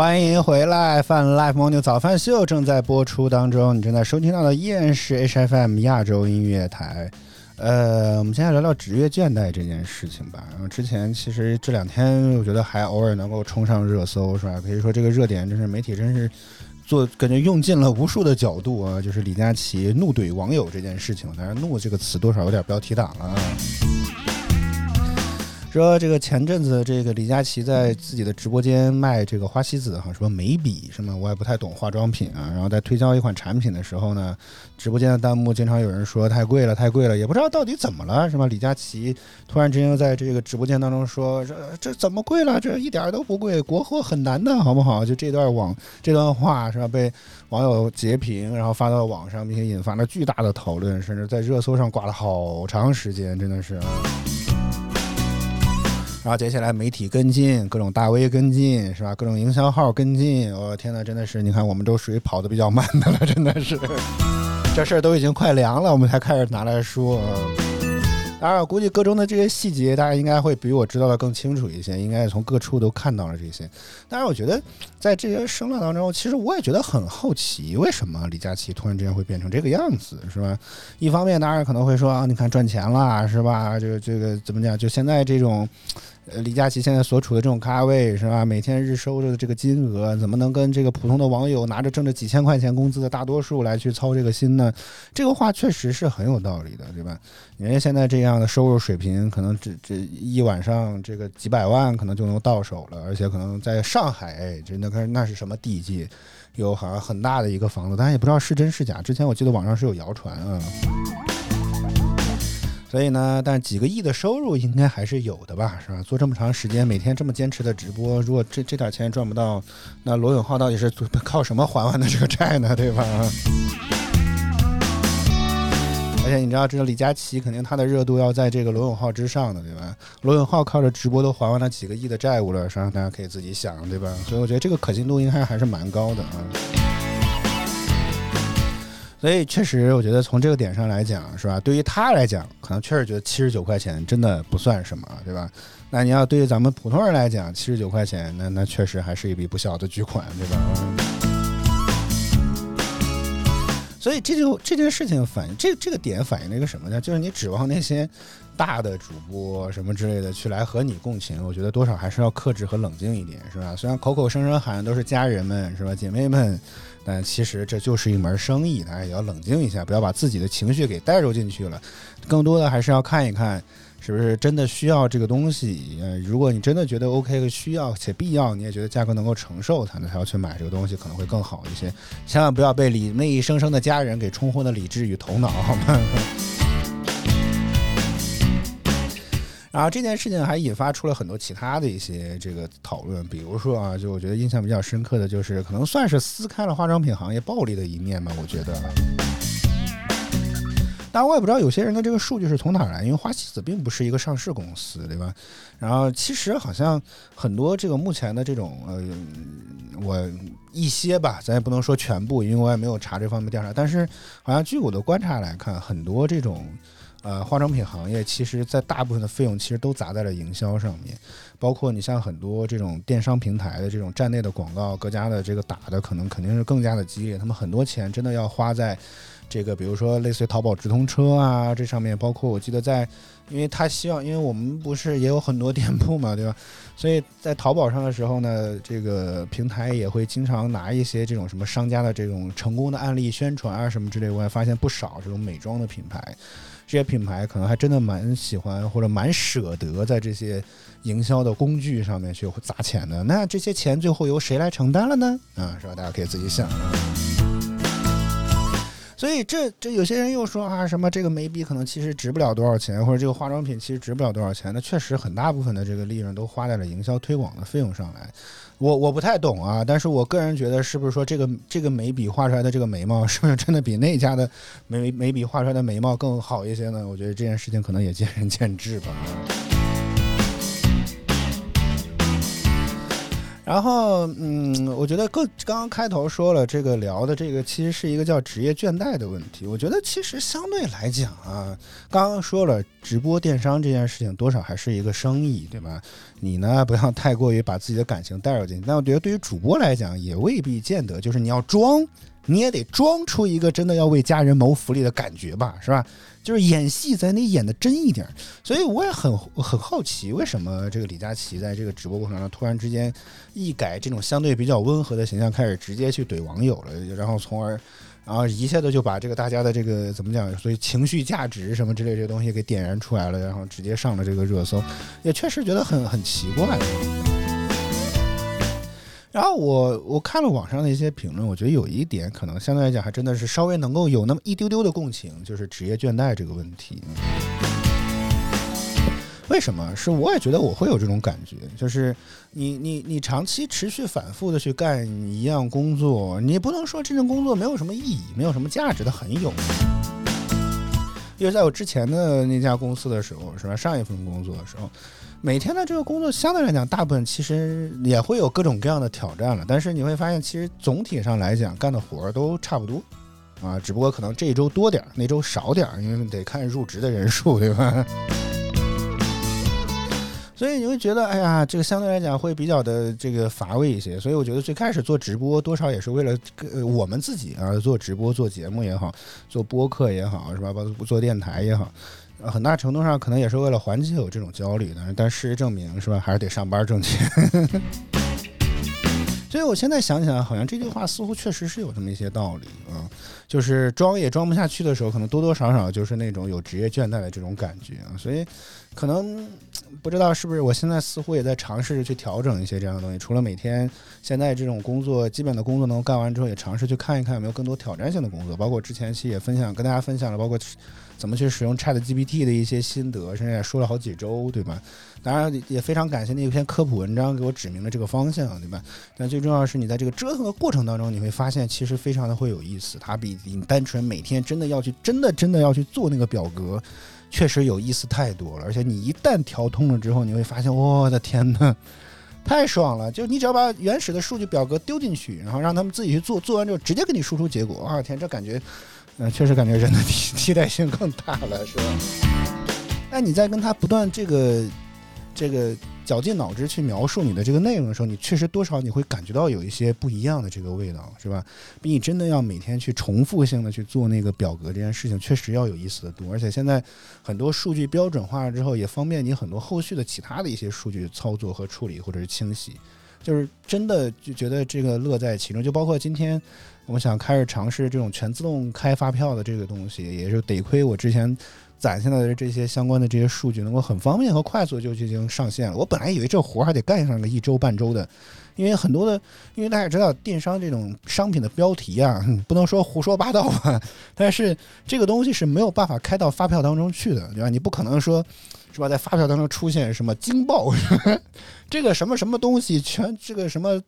欢迎回来，饭 Live Morning 早饭秀正在播出当中，你正在收听到的依然是 HFM 亚洲音乐台。呃，我们现在聊聊职业倦怠这件事情吧。然后之前其实这两天，我觉得还偶尔能够冲上热搜，是吧？可以说这个热点真是媒体真是做感觉用尽了无数的角度啊，就是李佳琦怒怼网友这件事情。当然，怒这个词多少有点标题党了啊。说这个前阵子这个李佳琦在自己的直播间卖这个花西子哈，什么眉笔什么，我也不太懂化妆品啊。然后在推销一款产品的时候呢，直播间的弹幕经常有人说太贵了，太贵了，也不知道到底怎么了，是吧？李佳琦突然之间在这个直播间当中说，这这怎么贵了？这一点都不贵，国货很难的，好不好？就这段网这段话是吧？被网友截屏，然后发到网上，并且引发了巨大的讨论，甚至在热搜上挂了好长时间，真的是。然后接下来媒体跟进，各种大 V 跟进，是吧？各种营销号跟进，我、天呐，真的是，你看我们都属于跑得比较慢的了，真的是，这事儿都已经快凉了，我们才开始拿来说。当然，我估计各中的这些细节，大家应该会比我知道的更清楚一些，应该从各处都看到了这些。当然，我觉得在这些声浪当中，其实我也觉得很好奇，为什么李佳琦突然之间会变成这个样子，是吧？一方面，当然可能会说啊，你看赚钱了，是吧？这个这个怎么讲？就现在这种。呃，李佳琦现在所处的这种咖位是吧？每天日收的这个金额，怎么能跟这个普通的网友拿着挣着几千块钱工资的大多数来去操这个心呢？这个话确实是很有道理的，对吧？人家现在这样的收入水平，可能这这一晚上这个几百万可能就能到手了，而且可能在上海，真的那那是什么地界？有好像很大的一个房子，但也不知道是真是假。之前我记得网上是有谣传啊。所以呢，但几个亿的收入应该还是有的吧，是吧？做这么长时间，每天这么坚持的直播，如果这这点钱赚不到，那罗永浩到底是靠什么还完的这个债呢？对吧？而且你知道，这个李佳琦肯定他的热度要在这个罗永浩之上的，对吧？罗永浩靠着直播都还完了几个亿的债务了，是吧？大家可以自己想，对吧？所以我觉得这个可信度应该还是蛮高的啊。所以确实，我觉得从这个点上来讲，是吧？对于他来讲，可能确实觉得七十九块钱真的不算什么，对吧？那你要对于咱们普通人来讲，七十九块钱，那那确实还是一笔不小的巨款，对吧？所以这就这件事情反映这这个点反映了一个什么呢？就是你指望那些大的主播什么之类的去来和你共情，我觉得多少还是要克制和冷静一点，是吧？虽然口口声声喊都是家人们，是吧，姐妹们，但其实这就是一门生意，大家也要冷静一下，不要把自己的情绪给带入进去了。更多的还是要看一看，是不是真的需要这个东西。呃，如果你真的觉得 OK 和需要且必要，你也觉得价格能够承受才能才要去买这个东西，可能会更好一些。千万不要被理那一声声的家人给冲昏了理智与头脑，好吗？然后这件事情还引发出了很多其他的一些这个讨论，比如说啊，就我觉得印象比较深刻的就是，可能算是撕开了化妆品行业暴利的一面吧，我觉得。当然，我也不知道有些人的这个数据是从哪儿来，因为花西子并不是一个上市公司，对吧？然后其实好像很多这个目前的这种呃，我一些吧，咱也不能说全部，因为我也没有查这方面调查，但是好像据我的观察来看，很多这种。呃，化妆品行业其实，在大部分的费用其实都砸在了营销上面，包括你像很多这种电商平台的这种站内的广告，各家的这个打的可能肯定是更加的激烈，他们很多钱真的要花在这个，比如说类似于淘宝直通车啊这上面，包括我记得在，因为他希望，因为我们不是也有很多店铺嘛，对吧？所以在淘宝上的时候呢，这个平台也会经常拿一些这种什么商家的这种成功的案例宣传啊什么之类，我也发现不少这种美妆的品牌。这些品牌可能还真的蛮喜欢或者蛮舍得在这些营销的工具上面去砸钱的。那这些钱最后由谁来承担了呢？啊，是吧？大家可以自己想啊。所以这这有些人又说啊，什么这个眉笔可能其实值不了多少钱，或者这个化妆品其实值不了多少钱。那确实很大部分的这个利润都花在了营销推广的费用上来。我我不太懂啊，但是我个人觉得，是不是说这个这个眉笔画出来的这个眉毛，是不是真的比那家的眉眉笔画出来的眉毛更好一些呢？我觉得这件事情可能也见仁见智吧。然后，嗯，我觉得更刚刚开头说了，这个聊的这个其实是一个叫职业倦怠的问题。我觉得其实相对来讲啊，刚刚说了直播电商这件事情多少还是一个生意，对吧？你呢不要太过于把自己的感情带入进去。但我觉得对于主播来讲，也未必见得就是你要装，你也得装出一个真的要为家人谋福利的感觉吧，是吧？就是演戏咱得演的真一点。所以我也很很好奇，为什么这个李佳琦在这个直播过程中突然之间一改这种相对比较温和的形象，开始直接去怼网友了，然后从而。然后一下子就把这个大家的这个怎么讲，所以情绪价值什么之类这些东西给点燃出来了，然后直接上了这个热搜，也确实觉得很很奇怪。然后我我看了网上的一些评论，我觉得有一点可能相对来讲还真的是稍微能够有那么一丢丢的共情，就是职业倦怠这个问题。为什么？是我也觉得我会有这种感觉，就是你你你长期持续反复的去干一样工作，你不能说这份工作没有什么意义，没有什么价值的，很有。因为在我之前的那家公司的时候，是吧？上一份工作的时候，每天的这个工作相对来讲，大部分其实也会有各种各样的挑战了。但是你会发现，其实总体上来讲，干的活儿都差不多啊，只不过可能这一周多点儿，那周少点儿，因为得看入职的人数，对吧？所以你会觉得，哎呀，这个相对来讲会比较的这个乏味一些。所以我觉得最开始做直播，多少也是为了呃我们自己啊，做直播、做节目也好，做播客也好，是吧？包括做电台也好，很大程度上可能也是为了缓解有这种焦虑的。但事实证明，是吧？还是得上班挣钱。所以我现在想起来，好像这句话似乎确实是有这么一些道理啊。就是装也装不下去的时候，可能多多少少就是那种有职业倦怠的这种感觉啊。所以，可能不知道是不是我现在似乎也在尝试着去调整一些这样的东西。除了每天现在这种工作基本的工作能干完之后，也尝试去看一看有没有更多挑战性的工作。包括之前期也分享跟大家分享了，包括怎么去使用 Chat GPT 的一些心得，甚至也说了好几周，对吧？当然也非常感谢那一篇科普文章给我指明了这个方向，对吧？但最重要的是你在这个折腾的过程当中，你会发现其实非常的会有意思。它比你单纯每天真的要去真的真的要去做那个表格，确实有意思太多了。而且你一旦调通了之后，你会发现，我的天呐，太爽了！就你只要把原始的数据表格丢进去，然后让他们自己去做，做完之后直接给你输出结果，啊天，这感觉嗯，确实感觉人的替替代性更大了，是吧？那你在跟他不断这个这个绞尽脑汁去描述你的这个内容的时候，你确实多少你会感觉到有一些不一样的这个味道，是吧？比你真的要每天去重复性的去做那个表格这件事情，确实要有意思的多。而且现在很多数据标准化了之后，也方便你很多后续的其他的一些数据操作和处理或者是清洗。就是真的就觉得这个乐在其中，就包括今天我想开始尝试这种全自动开发票的这个东西，也是得亏我之前攒下来的这些相关的这些数据能够很方便和快速就进行上线了。我本来以为这活儿还得干上个一周半周的，因为很多的，因为大家知道电商这种商品的标题啊，不能说胡说八道吧，但是这个东西是没有办法开到发票当中去的，对吧？你不可能说。是吧？在发票当中出现什么惊爆，这个什么什么东西，全这个什么，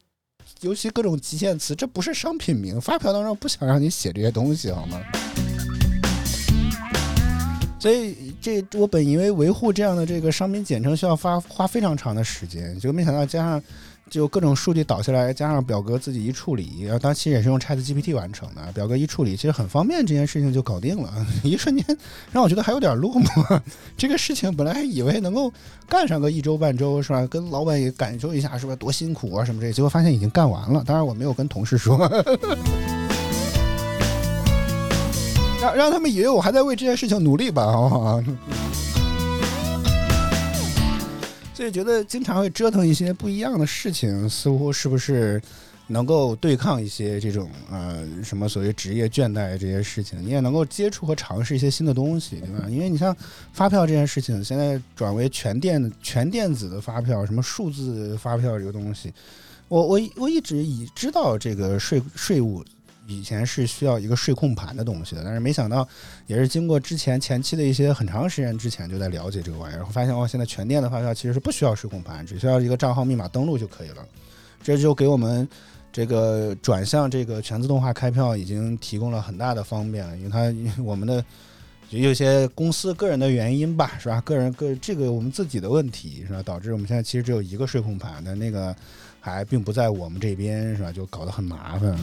尤其各种极限词，这不是商品名，发票当中不想让你写这些东西，好吗？所以这我本以为维护这样的这个商品简称需要花花非常长的时间，结果没想到加上就各种数据导下来，加上表格自己一处理，然后当然其实也是用 Chat GPT 完成的，表格一处理其实很方便，这件事情就搞定了，一瞬间让我觉得还有点落寞。这个事情本来还以为能够干上个一周半周是吧？跟老板也感受一下是吧？多辛苦啊什么这，结果发现已经干完了。当然我没有跟同事说。让让他们以为我还在为这件事情努力吧，好不好？所以觉得经常会折腾一些不一样的事情，似乎是不是能够对抗一些这种呃什么所谓职业倦怠这些事情？你也能够接触和尝试一些新的东西，对吧？因为你像发票这件事情，现在转为全电全电子的发票，什么数字发票这个东西，我我我一直以知道这个税税务。以前是需要一个税控盘的东西的，但是没想到，也是经过之前前期的一些很长时间之前就在了解这个玩意儿，然后发现哦，现在全店的发票其实是不需要税控盘，只需要一个账号密码登录就可以了。这就给我们这个转向这个全自动化开票已经提供了很大的方便了，因为它因为我们的有些公司个人的原因吧，是吧？个人个这个我们自己的问题是吧？导致我们现在其实只有一个税控盘，但那个还并不在我们这边是吧？就搞得很麻烦。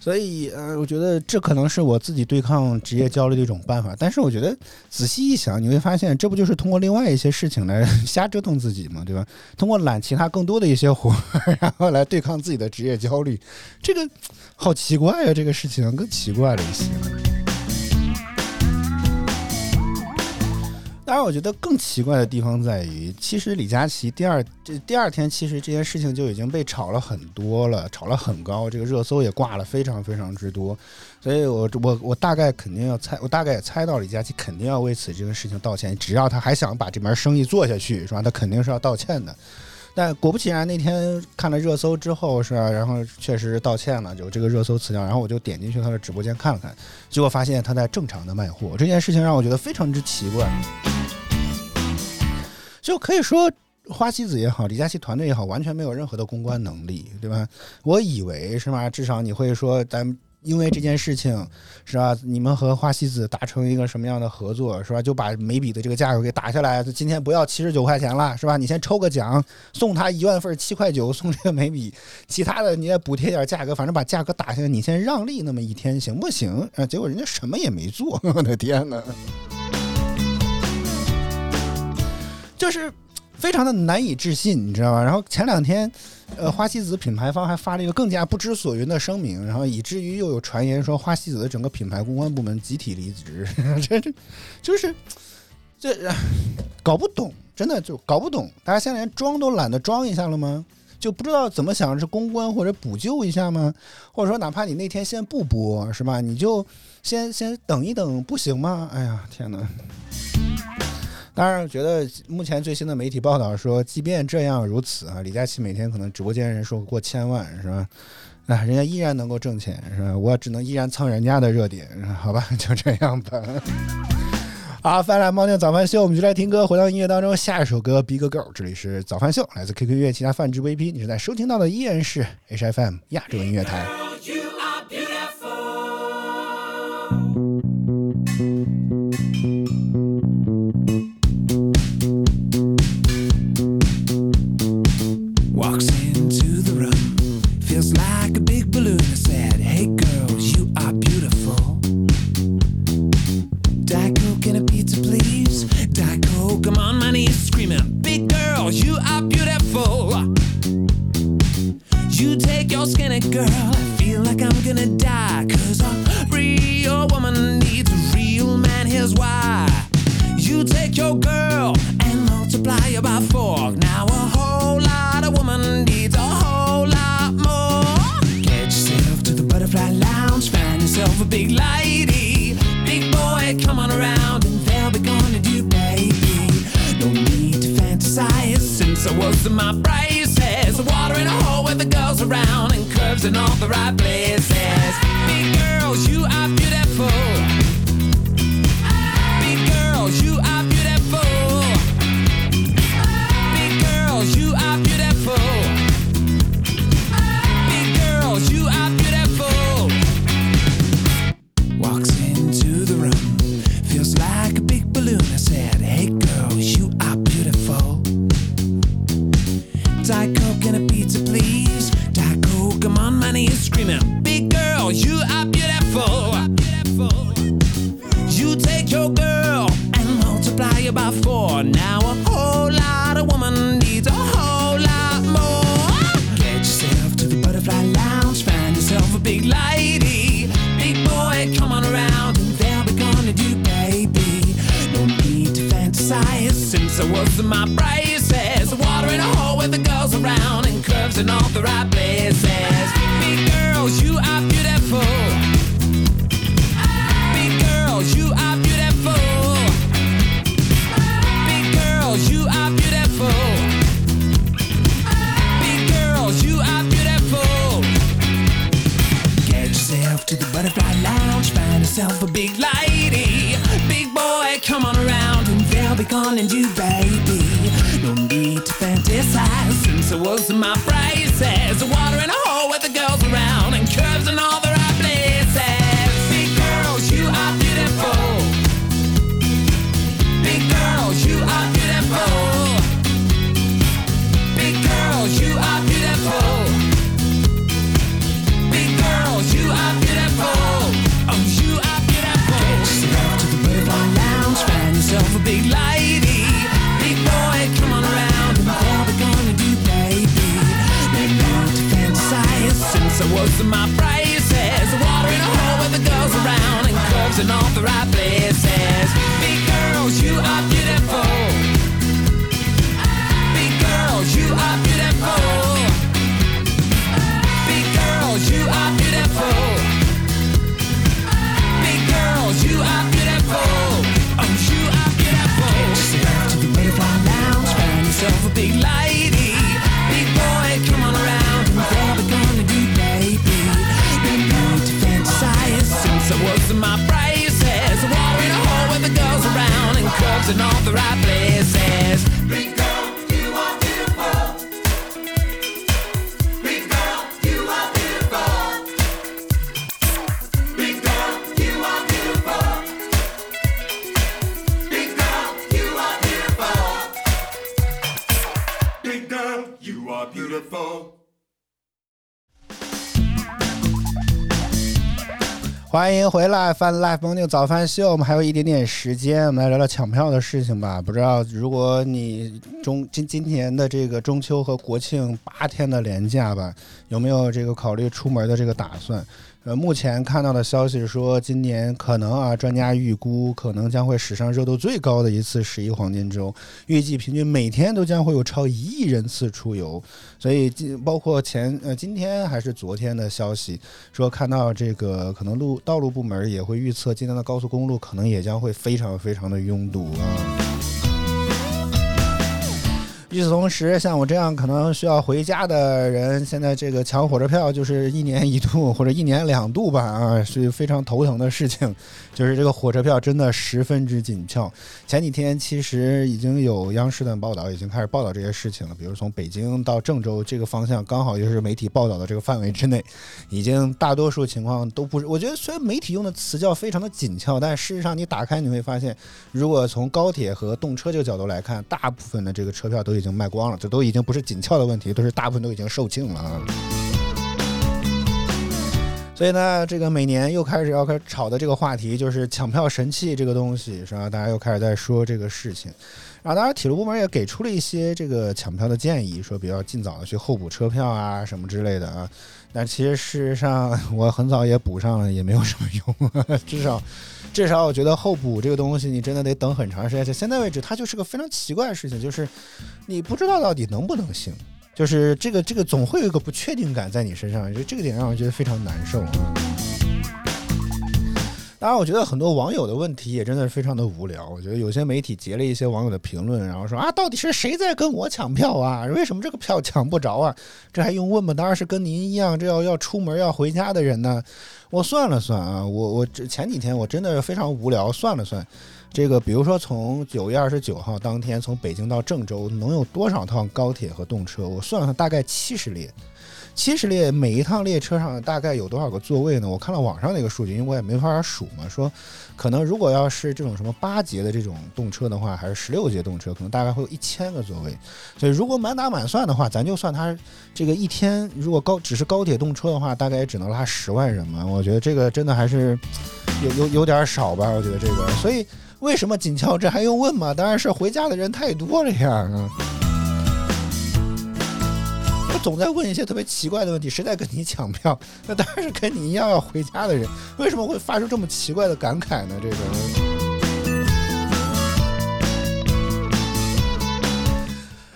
所以，呃，我觉得这可能是我自己对抗职业焦虑的一种办法。但是，我觉得仔细一想，你会发现，这不就是通过另外一些事情来 瞎折腾自己吗？对吧？通过揽其他更多的一些活，然后来对抗自己的职业焦虑，这个好奇怪呀！这个事情更奇怪了一些。当然，我觉得更奇怪的地方在于，其实李佳琦第二这第二天，其实这件事情就已经被炒了很多了，炒了很高，这个热搜也挂了非常非常之多。所以我我我大概肯定要猜，我大概也猜到李佳琦肯定要为此这个事情道歉。只要他还想把这门生意做下去，是吧？他肯定是要道歉的。但果不其然，那天看了热搜之后，是吧？然后确实道歉了，就这个热搜词条。然后我就点进去他的直播间看了看，结果发现他在正常的卖货。这件事情让我觉得非常之奇怪。就可以说，花西子也好，李佳琦团队也好，完全没有任何的公关能力，对吧？我以为是吧？至少你会说，咱因为这件事情，是吧？你们和花西子达成一个什么样的合作，是吧？就把眉笔的这个价格给打下来，今天不要七十九块钱了，是吧？你先抽个奖，送他一万份七块九，送这个眉笔，其他的你也补贴点价格，反正把价格打下来，你先让利那么一天，行不行？啊，结果人家什么也没做，我的天哪！就是非常的难以置信，你知道吧？然后前两天，呃，花西子品牌方还发了一个更加不知所云的声明，然后以至于又有传言说花西子的整个品牌公关部门集体离职，这这就是这搞不懂，真的就搞不懂。大家现在连装都懒得装一下了吗？就不知道怎么想是公关或者补救一下吗？或者说哪怕你那天先不播是吧？你就先先等一等不行吗？哎呀，天哪！当然，觉得目前最新的媒体报道说，即便这样如此啊，李佳琦每天可能直播间人数过千万，是吧？哎，人家依然能够挣钱，是吧？我只能依然蹭人家的热点，好吧？就这样吧。好，翻来猫宁早饭秀，我们就来听歌，回到音乐当中。下一首歌《Big Girl》，这里是早饭秀，来自 QQ 音乐其他泛制 VP，你正在收听到的依然是 HFM 亚洲音乐台。Girl, I feel like I'm gonna die. Cause a real woman needs a real man, here's why. You take your girl and multiply her by four. Now a whole lot of woman needs a whole lot more. Get yourself to the butterfly lounge, find yourself a big lady. The right places. 欢迎回来，，Fun Life Morning 早饭秀。我们还有一点点时间，我们来聊聊抢票的事情吧。不知道如果你中今今年的这个中秋和国庆八天的连假吧，有没有这个考虑出门的这个打算？呃，目前看到的消息是说，今年可能啊，专家预估可能将会史上热度最高的一次十一黄金周，预计平均每天都将会有超一亿人次出游。所以今包括前呃今天还是昨天的消息，说看到这个可能路道路部门也会预测今天的高速公路可能也将会非常非常的拥堵啊。与此同时，像我这样可能需要回家的人，现在这个抢火车票就是一年一度或者一年两度吧，啊，是非常头疼的事情。就是这个火车票真的十分之紧俏。前几天其实已经有央视的报道，已经开始报道这些事情了。比如从北京到郑州这个方向，刚好就是媒体报道的这个范围之内，已经大多数情况都不是。我觉得虽然媒体用的词叫非常的紧俏，但事实上你打开你会发现，如果从高铁和动车这个角度来看，大部分的这个车票都已经卖光了，这都已经不是紧俏的问题，都是大部分都已经售罄了啊。所以呢，这个每年又开始要开始炒的这个话题就是抢票神器这个东西，是吧？大家又开始在说这个事情。然后，当然，铁路部门也给出了一些这个抢票的建议，说比较尽早的去候补车票啊，什么之类的啊。但其实事实上，我很早也补上了，也没有什么用。至少，至少我觉得候补这个东西，你真的得等很长时间。现在为止，它就是个非常奇怪的事情，就是你不知道到底能不能行，就是这个这个总会有一个不确定感在你身上，就这个点让我觉得非常难受啊。当然，我觉得很多网友的问题也真的是非常的无聊。我觉得有些媒体截了一些网友的评论，然后说啊，到底是谁在跟我抢票啊？为什么这个票抢不着啊？这还用问吗？当然是跟您一样，这要要出门要回家的人呢。我算了算啊，我我这前几天我真的非常无聊，算了算，这个比如说从九月二十九号当天从北京到郑州能有多少趟高铁和动车？我算了，大概七十列。七十列，每一趟列车上大概有多少个座位呢？我看了网上那个数据，因为我也没法数嘛，说可能如果要是这种什么八节的这种动车的话，还是十六节动车，可能大概会有一千个座位。所以如果满打满算的话，咱就算它这个一天，如果高只是高铁动车的话，大概也只能拉十万人嘛。我觉得这个真的还是有有有点少吧。我觉得这个，所以为什么紧俏这还用问吗？当然是回家的人太多了呀。啊我总在问一些特别奇怪的问题，谁在跟你抢票？那当然是跟你一样要回家的人。为什么会发出这么奇怪的感慨呢？这个，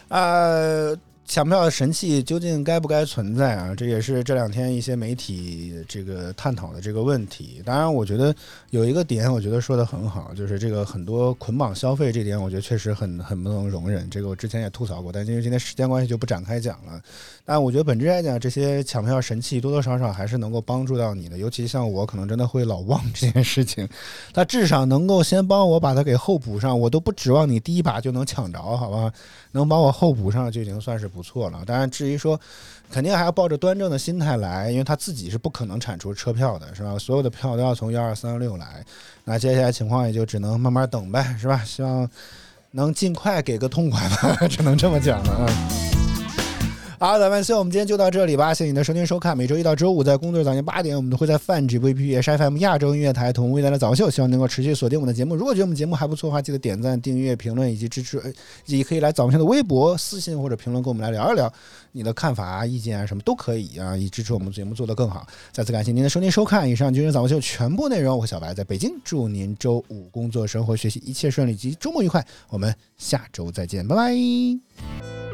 呃，抢票神器究竟该不该存在啊？这也是这两天一些媒体这个探讨的这个问题。当然，我觉得有一个点，我觉得说的很好，就是这个很多捆绑消费这点，我觉得确实很很不能容忍。这个我之前也吐槽过，但因为今天时间关系就不展开讲了。但我觉得本质来讲，这些抢票神器多多少少还是能够帮助到你的，尤其像我可能真的会老忘这件事情，它至少能够先帮我把它给候补上，我都不指望你第一把就能抢着，好吧？能帮我候补上就已经算是不错了。当然，至于说，肯定还要抱着端正的心态来，因为他自己是不可能产出车票的，是吧？所有的票都要从幺二三六来，那接下来情况也就只能慢慢等呗，是吧？希望能尽快给个痛快吧，只能这么讲了啊。好，咱们希望我们今天就到这里吧。谢谢你的收听收看，每周一到周五在工作日早间八点，我们都会在泛指 VP 也是 FM 亚洲音乐台同未来的早秀，希望能够持续锁定我们的节目。如果觉得我们节目还不错的话，记得点赞、订阅、评论以及支持，呃也可以来早秀的微博私信或者评论跟我们来聊一聊你的看法、意见啊什么都可以啊，以支持我们节目做得更好。再次感谢您的收听收看，以上就是早秀全部内容。我是小白在北京，祝您周五工作、生活、学习一切顺利及周末愉快。我们下周再见，拜拜。